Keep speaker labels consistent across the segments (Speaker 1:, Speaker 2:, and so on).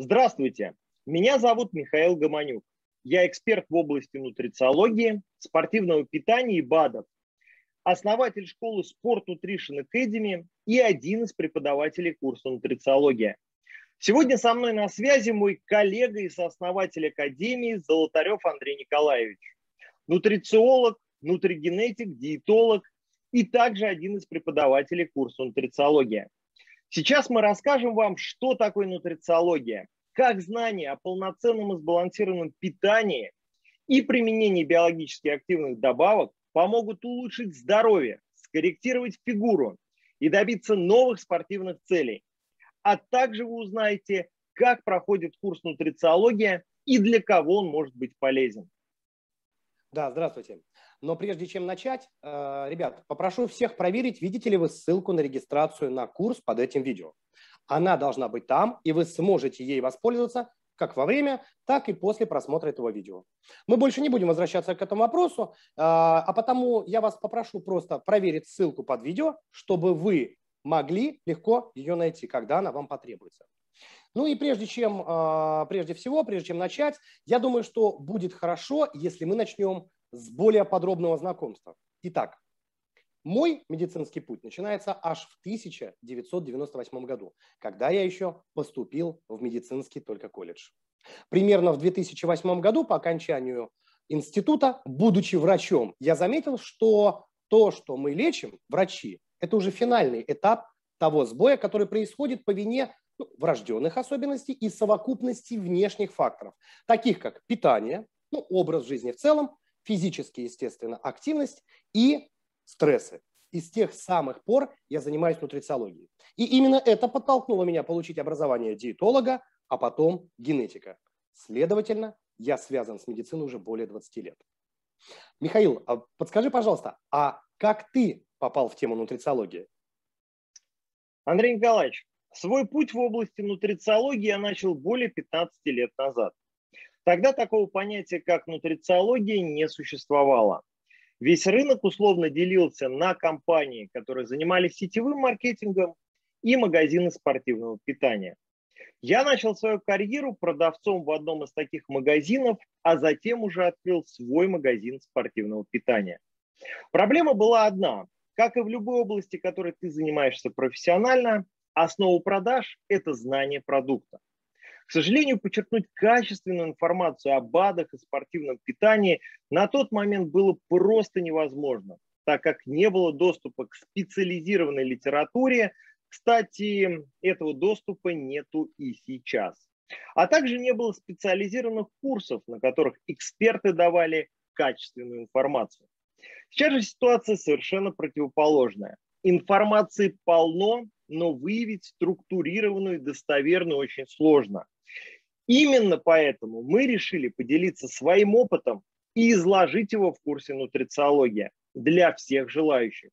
Speaker 1: Здравствуйте, меня зовут Михаил Гомонюк. Я эксперт в области нутрициологии, спортивного питания и БАДов, основатель школы Sport Nutrition Academy и один из преподавателей курса нутрициология. Сегодня со мной на связи мой коллега и сооснователь Академии Золотарев Андрей Николаевич. Нутрициолог, нутригенетик, диетолог и также один из преподавателей курса нутрициология. Сейчас мы расскажем вам, что такое нутрициология, как знания о полноценном и сбалансированном питании и применении биологически активных добавок помогут улучшить здоровье, скорректировать фигуру и добиться новых спортивных целей. А также вы узнаете, как проходит курс нутрициология и для кого он может быть полезен.
Speaker 2: Да, здравствуйте. Но прежде чем начать, э, ребят, попрошу всех проверить, видите ли вы ссылку на регистрацию на курс под этим видео. Она должна быть там, и вы сможете ей воспользоваться как во время, так и после просмотра этого видео. Мы больше не будем возвращаться к этому вопросу, э, а потому я вас попрошу просто проверить ссылку под видео, чтобы вы могли легко ее найти, когда она вам потребуется. Ну и прежде чем, э, прежде всего, прежде чем начать, я думаю, что будет хорошо, если мы начнем с более подробного знакомства. Итак, мой медицинский путь начинается аж в 1998 году, когда я еще поступил в медицинский только колледж. Примерно в 2008 году по окончанию института, будучи врачом, я заметил, что то, что мы лечим, врачи, это уже финальный этап того сбоя, который происходит по вине ну, врожденных особенностей и совокупности внешних факторов, таких как питание, ну, образ жизни в целом, физически, естественно, активность и стрессы. И с тех самых пор я занимаюсь нутрициологией. И именно это подтолкнуло меня получить образование диетолога, а потом генетика. Следовательно, я связан с медициной уже более 20 лет. Михаил, а подскажи, пожалуйста, а как ты попал в тему нутрициологии?
Speaker 1: Андрей Николаевич, свой путь в области нутрициологии я начал более 15 лет назад. Тогда такого понятия, как нутрициология, не существовало. Весь рынок условно делился на компании, которые занимались сетевым маркетингом, и магазины спортивного питания. Я начал свою карьеру продавцом в одном из таких магазинов, а затем уже открыл свой магазин спортивного питания. Проблема была одна. Как и в любой области, которой ты занимаешься профессионально, основа продаж – это знание продукта. К сожалению, подчеркнуть качественную информацию о БАДах и спортивном питании на тот момент было просто невозможно, так как не было доступа к специализированной литературе. Кстати, этого доступа нету и сейчас. А также не было специализированных курсов, на которых эксперты давали качественную информацию. Сейчас же ситуация совершенно противоположная. Информации полно, но выявить структурированную и достоверную очень сложно. Именно поэтому мы решили поделиться своим опытом и изложить его в курсе нутрициология для всех желающих.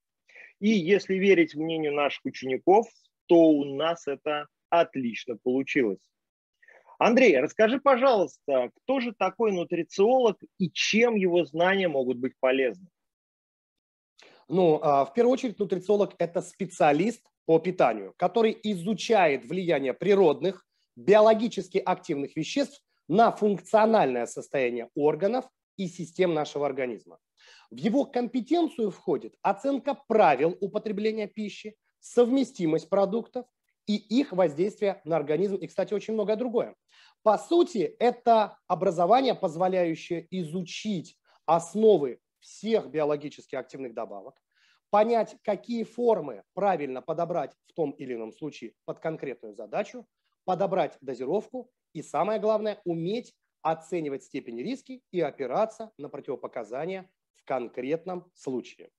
Speaker 1: И если верить мнению наших учеников, то у нас это отлично получилось. Андрей, расскажи, пожалуйста, кто же такой нутрициолог и чем его знания могут быть полезны?
Speaker 2: Ну, а, в первую очередь, нутрициолог – это специалист по питанию, который изучает влияние природных, биологически активных веществ на функциональное состояние органов и систем нашего организма. В его компетенцию входит оценка правил употребления пищи, совместимость продуктов и их воздействие на организм, и, кстати, очень многое другое. По сути, это образование, позволяющее изучить основы всех биологически активных добавок, понять, какие формы правильно подобрать в том или ином случае под конкретную задачу, подобрать дозировку и, самое главное, уметь оценивать степень риски и опираться на противопоказания в конкретном случае.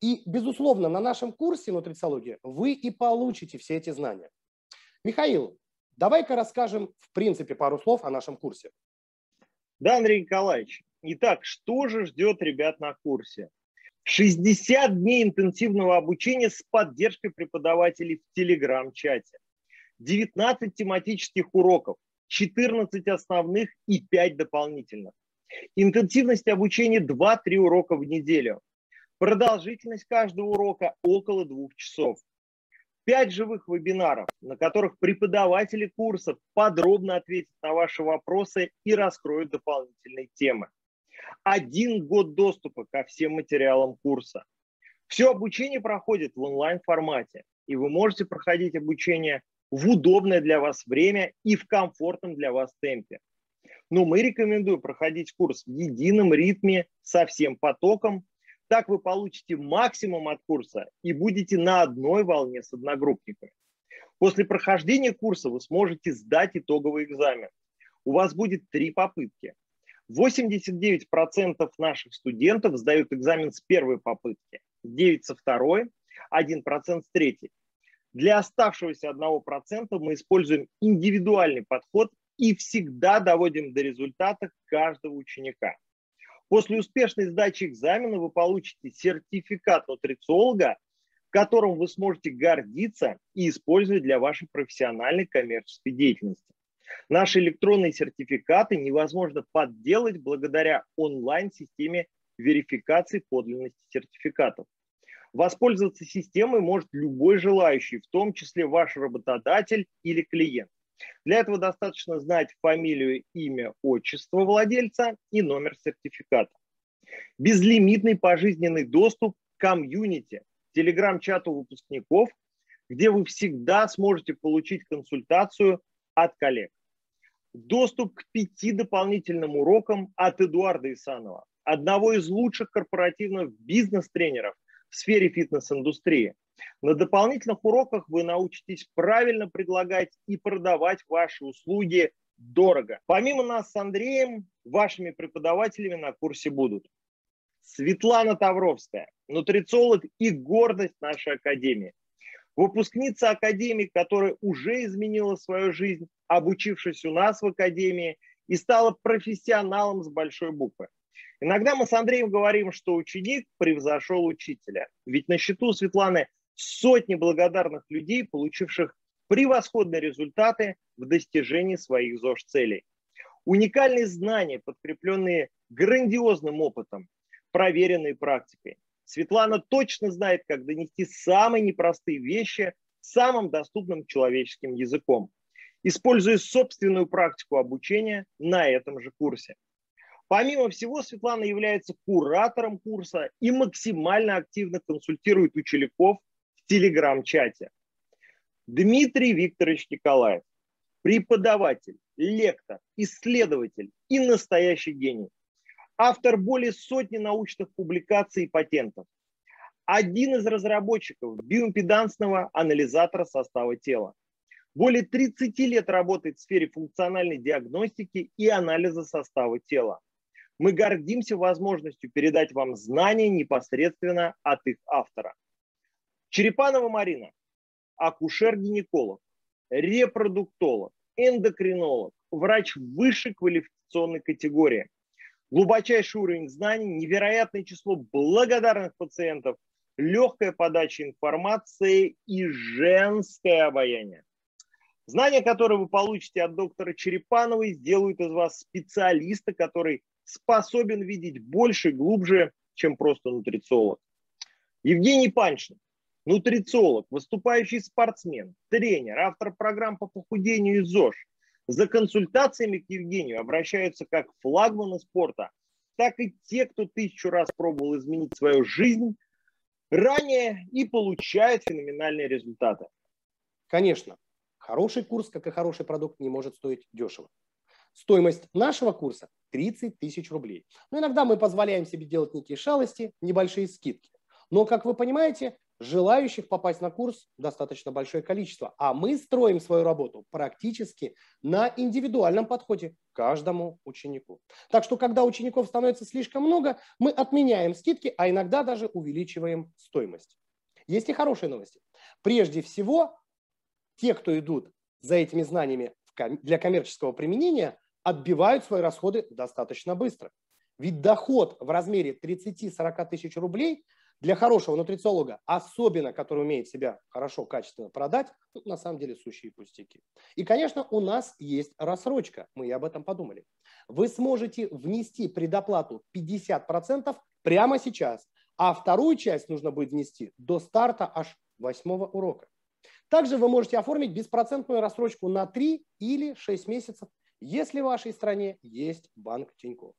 Speaker 2: И, безусловно, на нашем курсе нутрициологии вы и получите все эти знания. Михаил, давай-ка расскажем в принципе пару слов о нашем курсе.
Speaker 1: Да, Андрей Николаевич. Итак, что же ждет ребят на курсе? 60 дней интенсивного обучения с поддержкой преподавателей в Телеграм-чате. 19 тематических уроков, 14 основных и 5 дополнительных. Интенсивность обучения 2-3 урока в неделю. Продолжительность каждого урока около двух часов. Пять живых вебинаров, на которых преподаватели курсов подробно ответят на ваши вопросы и раскроют дополнительные темы. Один год доступа ко всем материалам курса. Все обучение проходит в онлайн-формате, и вы можете проходить обучение в удобное для вас время и в комфортном для вас темпе. Но мы рекомендуем проходить курс в едином ритме со всем потоком. Так вы получите максимум от курса и будете на одной волне с одногруппниками. После прохождения курса вы сможете сдать итоговый экзамен. У вас будет три попытки. 89% наших студентов сдают экзамен с первой попытки, 9 со второй, 1% с третьей. Для оставшегося 1% мы используем индивидуальный подход и всегда доводим до результата каждого ученика. После успешной сдачи экзамена вы получите сертификат нутрициолога, которым вы сможете гордиться и использовать для вашей профессиональной коммерческой деятельности. Наши электронные сертификаты невозможно подделать благодаря онлайн-системе верификации подлинности сертификатов. Воспользоваться системой может любой желающий, в том числе ваш работодатель или клиент. Для этого достаточно знать фамилию, имя, отчество владельца и номер сертификата. Безлимитный пожизненный доступ к комьюнити, телеграм-чату выпускников, где вы всегда сможете получить консультацию от коллег. Доступ к пяти дополнительным урокам от Эдуарда Исанова, одного из лучших корпоративных бизнес-тренеров в сфере фитнес-индустрии. На дополнительных уроках вы научитесь правильно предлагать и продавать ваши услуги дорого. Помимо нас с Андреем, вашими преподавателями на курсе будут Светлана Тавровская, нутрициолог и гордость нашей академии. Выпускница академии, которая уже изменила свою жизнь, обучившись у нас в академии и стала профессионалом с большой буквы. Иногда мы с Андреем говорим, что ученик превзошел учителя. Ведь на счету Светланы сотни благодарных людей, получивших превосходные результаты в достижении своих ЗОЖ-целей. Уникальные знания, подкрепленные грандиозным опытом, проверенной практикой. Светлана точно знает, как донести самые непростые вещи самым доступным человеческим языком, используя собственную практику обучения на этом же курсе. Помимо всего, Светлана является куратором курса и максимально активно консультирует учеников в телеграм-чате. Дмитрий Викторович Николаев, преподаватель, лектор, исследователь и настоящий гений. Автор более сотни научных публикаций и патентов. Один из разработчиков биоимпедансного анализатора состава тела. Более 30 лет работает в сфере функциональной диагностики и анализа состава тела. Мы гордимся возможностью передать вам знания непосредственно от их автора. Черепанова Марина, акушер-гинеколог, репродуктолог, эндокринолог, врач высшей квалификационной категории. Глубочайший уровень знаний, невероятное число благодарных пациентов, легкая подача информации и женское обаяние. Знания, которые вы получите от доктора Черепановой, сделают из вас специалиста, который способен видеть больше, глубже, чем просто нутрициолог. Евгений Панчин, нутрициолог, выступающий спортсмен, тренер, автор программ по похудению и ЗОЖ. За консультациями к Евгению обращаются как флагманы спорта, так и те, кто тысячу раз пробовал изменить свою жизнь ранее и получают феноменальные результаты.
Speaker 2: Конечно, хороший курс, как и хороший продукт, не может стоить дешево. Стоимость нашего курса 30 тысяч рублей. Но иногда мы позволяем себе делать некие шалости, небольшие скидки. Но, как вы понимаете, желающих попасть на курс достаточно большое количество. А мы строим свою работу практически на индивидуальном подходе к каждому ученику. Так что, когда учеников становится слишком много, мы отменяем скидки, а иногда даже увеличиваем стоимость. Есть и хорошие новости. Прежде всего, те, кто идут за этими знаниями для коммерческого применения, отбивают свои расходы достаточно быстро. Ведь доход в размере 30-40 тысяч рублей для хорошего нутрициолога, особенно который умеет себя хорошо, качественно продать, ну, на самом деле сущие пустяки. И, конечно, у нас есть рассрочка, мы и об этом подумали. Вы сможете внести предоплату 50% прямо сейчас, а вторую часть нужно будет внести до старта аж восьмого урока. Также вы можете оформить беспроцентную рассрочку на 3 или 6 месяцев, если в вашей стране есть банк Тинькофф.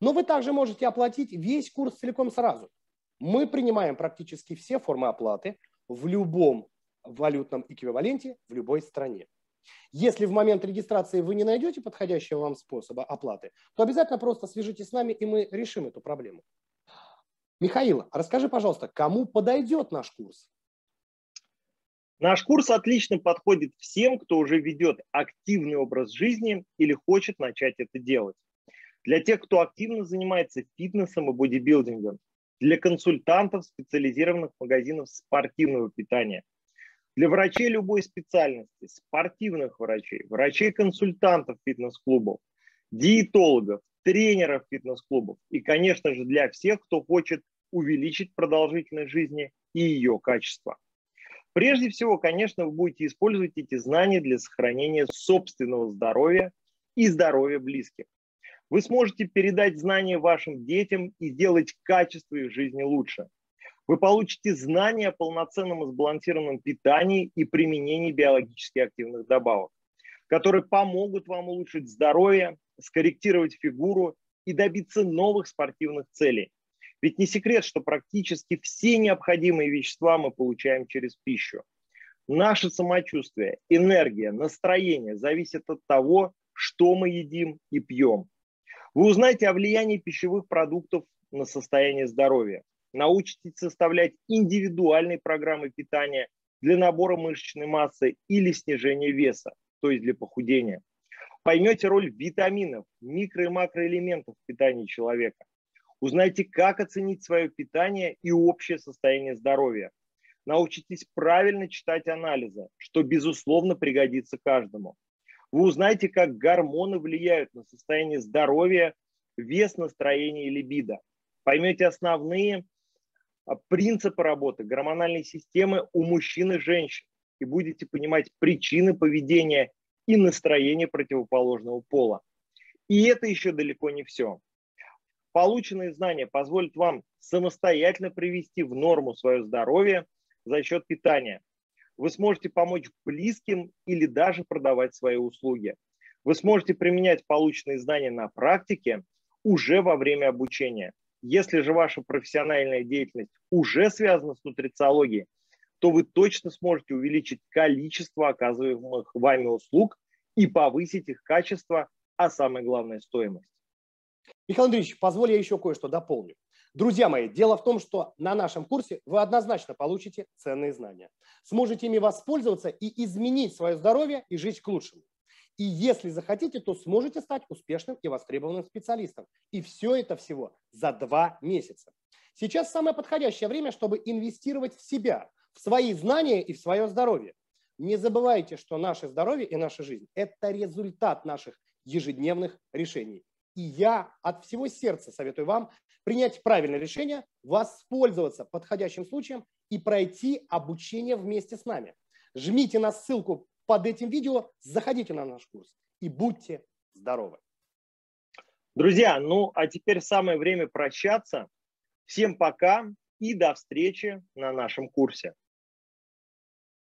Speaker 2: Но вы также можете оплатить весь курс целиком сразу. Мы принимаем практически все формы оплаты в любом валютном эквиваленте в любой стране. Если в момент регистрации вы не найдете подходящего вам способа оплаты, то обязательно просто свяжитесь с нами, и мы решим эту проблему. Михаил, расскажи, пожалуйста, кому подойдет наш курс?
Speaker 1: Наш курс отлично подходит всем, кто уже ведет активный образ жизни или хочет начать это делать. Для тех, кто активно занимается фитнесом и бодибилдингом, для консультантов специализированных магазинов спортивного питания, для врачей любой специальности, спортивных врачей, врачей-консультантов фитнес-клубов, диетологов, тренеров фитнес-клубов и, конечно же, для всех, кто хочет увеличить продолжительность жизни и ее качество. Прежде всего, конечно, вы будете использовать эти знания для сохранения собственного здоровья и здоровья близких. Вы сможете передать знания вашим детям и сделать качество их жизни лучше. Вы получите знания о полноценном и сбалансированном питании и применении биологически активных добавок, которые помогут вам улучшить здоровье, скорректировать фигуру и добиться новых спортивных целей. Ведь не секрет, что практически все необходимые вещества мы получаем через пищу. Наше самочувствие, энергия, настроение зависят от того, что мы едим и пьем. Вы узнаете о влиянии пищевых продуктов на состояние здоровья. Научитесь составлять индивидуальные программы питания для набора мышечной массы или снижения веса, то есть для похудения. Поймете роль витаминов, микро- и макроэлементов в питании человека. Узнайте, как оценить свое питание и общее состояние здоровья. Научитесь правильно читать анализы, что, безусловно, пригодится каждому. Вы узнаете, как гормоны влияют на состояние здоровья, вес, настроение и либидо. Поймете основные а, принципы работы гормональной системы у мужчин и женщин и будете понимать причины поведения и настроения противоположного пола. И это еще далеко не все. Полученные знания позволят вам самостоятельно привести в норму свое здоровье за счет питания. Вы сможете помочь близким или даже продавать свои услуги. Вы сможете применять полученные знания на практике уже во время обучения. Если же ваша профессиональная деятельность уже связана с нутрициологией, то вы точно сможете увеличить количество оказываемых вами услуг и повысить их качество, а самое главное стоимость.
Speaker 2: Михаил Андреевич, позволь я еще кое-что дополню. Друзья мои, дело в том, что на нашем курсе вы однозначно получите ценные знания. Сможете ими воспользоваться и изменить свое здоровье и жить к лучшему. И если захотите, то сможете стать успешным и востребованным специалистом. И все это всего за два месяца. Сейчас самое подходящее время, чтобы инвестировать в себя, в свои знания и в свое здоровье. Не забывайте, что наше здоровье и наша жизнь – это результат наших ежедневных решений. И я от всего сердца советую вам принять правильное решение, воспользоваться подходящим случаем и пройти обучение вместе с нами. Жмите на ссылку под этим видео, заходите на наш курс и будьте здоровы.
Speaker 1: Друзья, ну а теперь самое время прощаться. Всем пока и до встречи на нашем курсе.